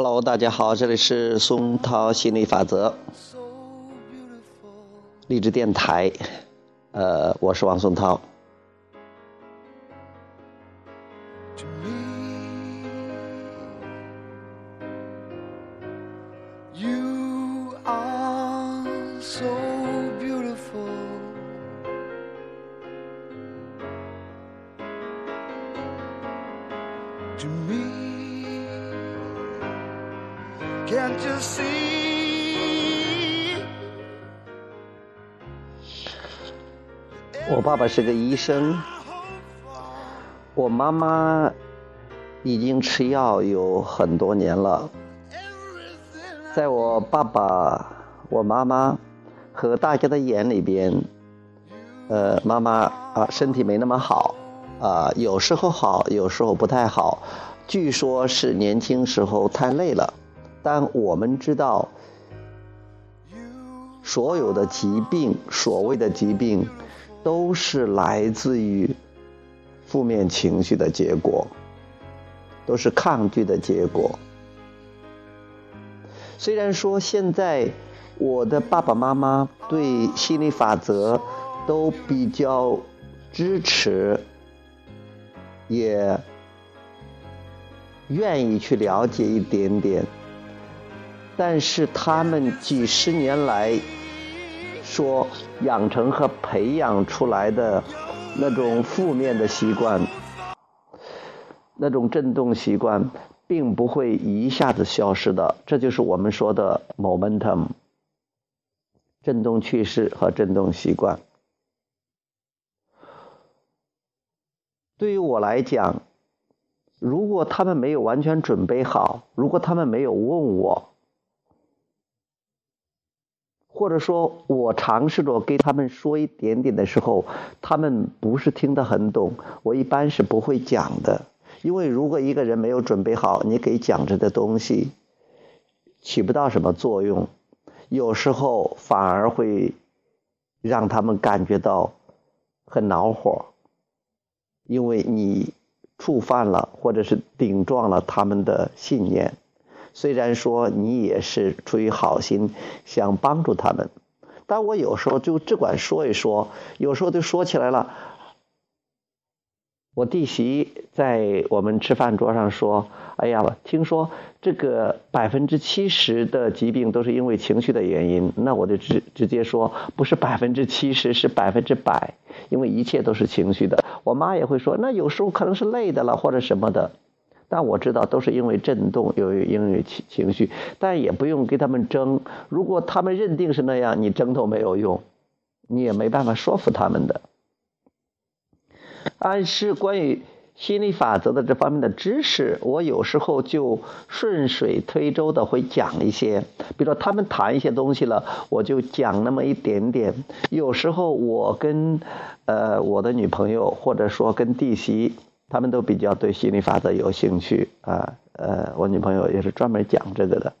Hello，大家好，这里是松涛心理法则励志电台，呃，我是王松涛。Can't you see? 我爸爸是个医生，我妈妈已经吃药有很多年了。在我爸爸、我妈妈和大家的眼里边，呃，妈妈啊身体没那么好。啊，有时候好，有时候不太好。据说是年轻时候太累了，但我们知道，所有的疾病，所谓的疾病，都是来自于负面情绪的结果，都是抗拒的结果。虽然说现在我的爸爸妈妈对心理法则都比较支持。也愿意去了解一点点，但是他们几十年来说养成和培养出来的那种负面的习惯，那种震动习惯，并不会一下子消失的。这就是我们说的 momentum，震动趋势和震动习惯。对于我来讲，如果他们没有完全准备好，如果他们没有问我，或者说我尝试着给他们说一点点的时候，他们不是听得很懂，我一般是不会讲的。因为如果一个人没有准备好，你给讲着的东西起不到什么作用，有时候反而会让他们感觉到很恼火。因为你触犯了，或者是顶撞了他们的信念，虽然说你也是出于好心想帮助他们，但我有时候就只管说一说，有时候就说起来了。我弟媳在我们吃饭桌上说：“哎呀，听说这个百分之七十的疾病都是因为情绪的原因。”那我就直直接说，不是百分之七十，是百分之百，因为一切都是情绪的。我妈也会说，那有时候可能是累的了或者什么的，但我知道都是因为震动，由于因为情情绪，但也不用跟他们争。如果他们认定是那样，你争都没有用，你也没办法说服他们的。暗示关于心理法则的这方面的知识，我有时候就顺水推舟的会讲一些。比如说他们谈一些东西了，我就讲那么一点点。有时候我跟呃我的女朋友，或者说跟弟媳，他们都比较对心理法则有兴趣啊。呃，我女朋友也是专门讲这个的，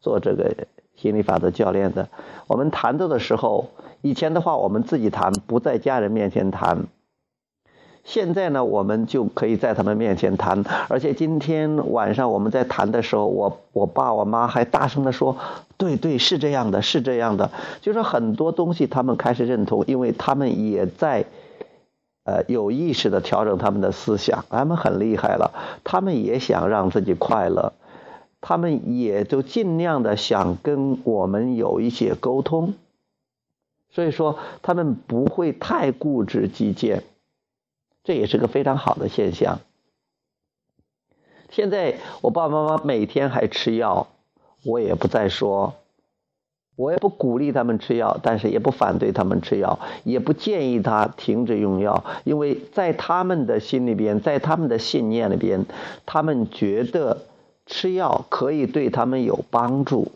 做这个心理法则教练的。我们谈到的时候，以前的话我们自己谈，不在家人面前谈。现在呢，我们就可以在他们面前谈，而且今天晚上我们在谈的时候，我我爸我妈还大声的说：“对对，是这样的，是这样的。”就是很多东西他们开始认同，因为他们也在，呃，有意识的调整他们的思想，他们很厉害了，他们也想让自己快乐，他们也就尽量的想跟我们有一些沟通，所以说他们不会太固执己见。这也是个非常好的现象。现在我爸爸妈妈每天还吃药，我也不再说，我也不鼓励他们吃药，但是也不反对他们吃药，也不建议他停止用药，因为在他们的心里边，在他们的信念里边，他们觉得吃药可以对他们有帮助。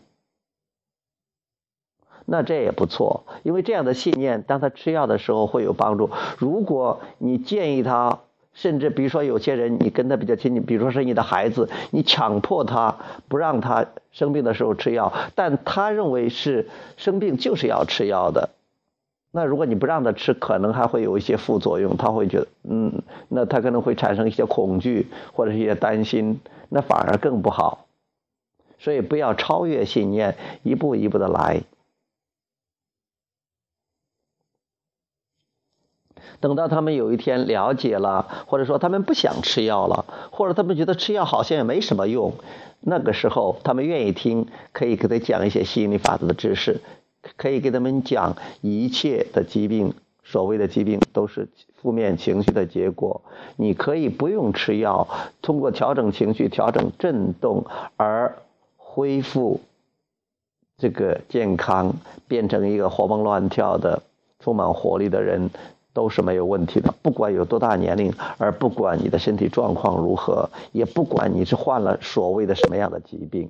那这也不错，因为这样的信念，当他吃药的时候会有帮助。如果你建议他，甚至比如说有些人你跟他比较亲近，比如说是你的孩子，你强迫他不让他生病的时候吃药，但他认为是生病就是要吃药的，那如果你不让他吃，可能还会有一些副作用，他会觉得，嗯，那他可能会产生一些恐惧或者一些担心，那反而更不好。所以不要超越信念，一步一步的来。等到他们有一天了解了，或者说他们不想吃药了，或者他们觉得吃药好像也没什么用，那个时候他们愿意听，可以给他讲一些吸引力法则的知识，可以给他们讲一切的疾病，所谓的疾病都是负面情绪的结果。你可以不用吃药，通过调整情绪、调整振动而恢复这个健康，变成一个活蹦乱跳的、充满活力的人。都是没有问题的，不管有多大年龄，而不管你的身体状况如何，也不管你是患了所谓的什么样的疾病。